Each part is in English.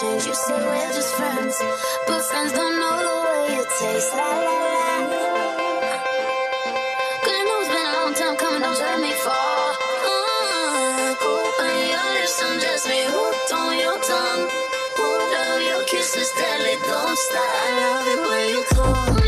change. You say we're just friends, but friends don't know the way it tastes. La la la. Good I been a long time coming, don't let me fall. Uh, open your lips and me hooked on your tongue. Hold out your kisses, deadly, don't stop. I love it when you call me.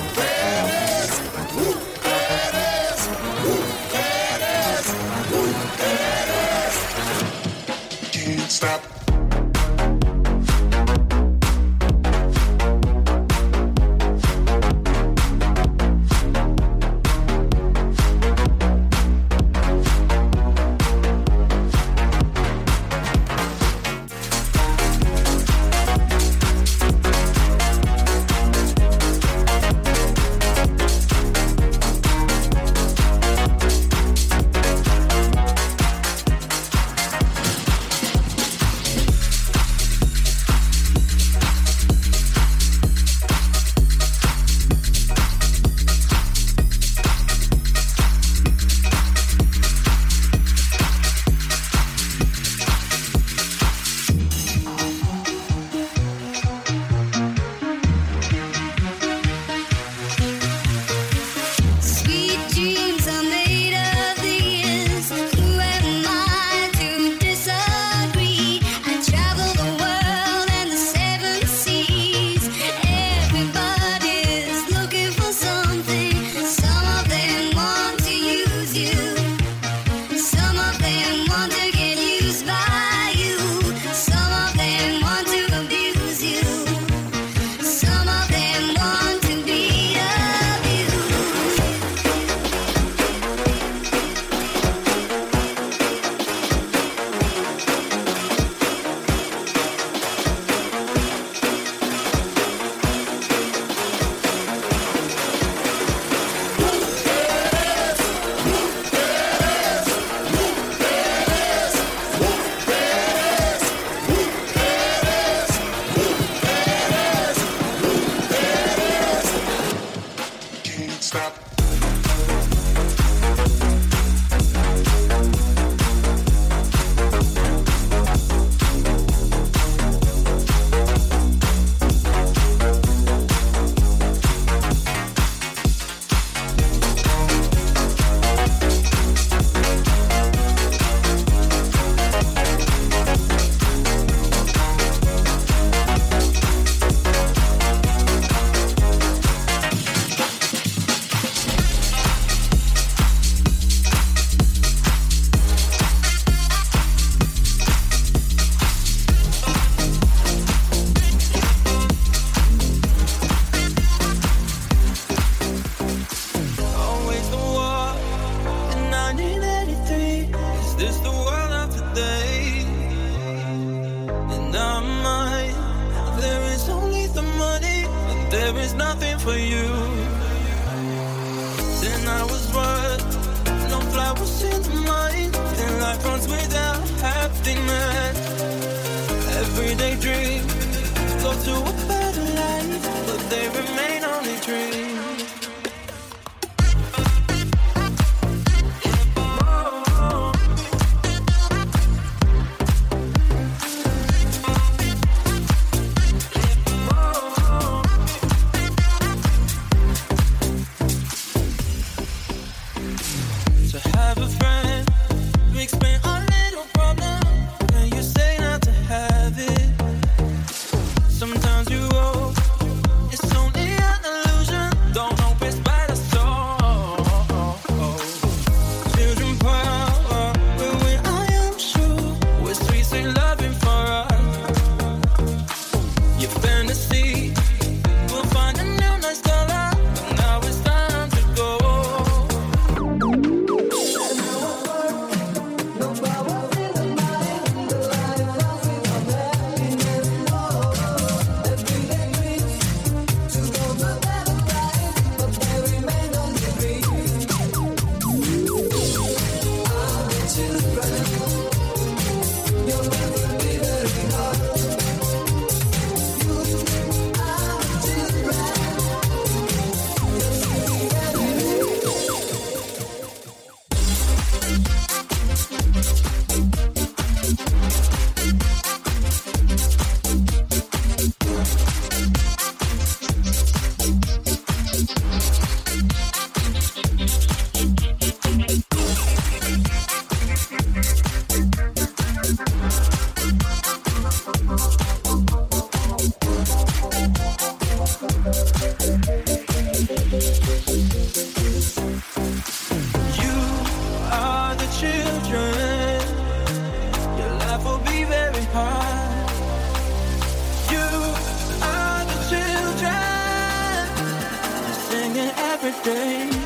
happiness. Everyday dream. every day.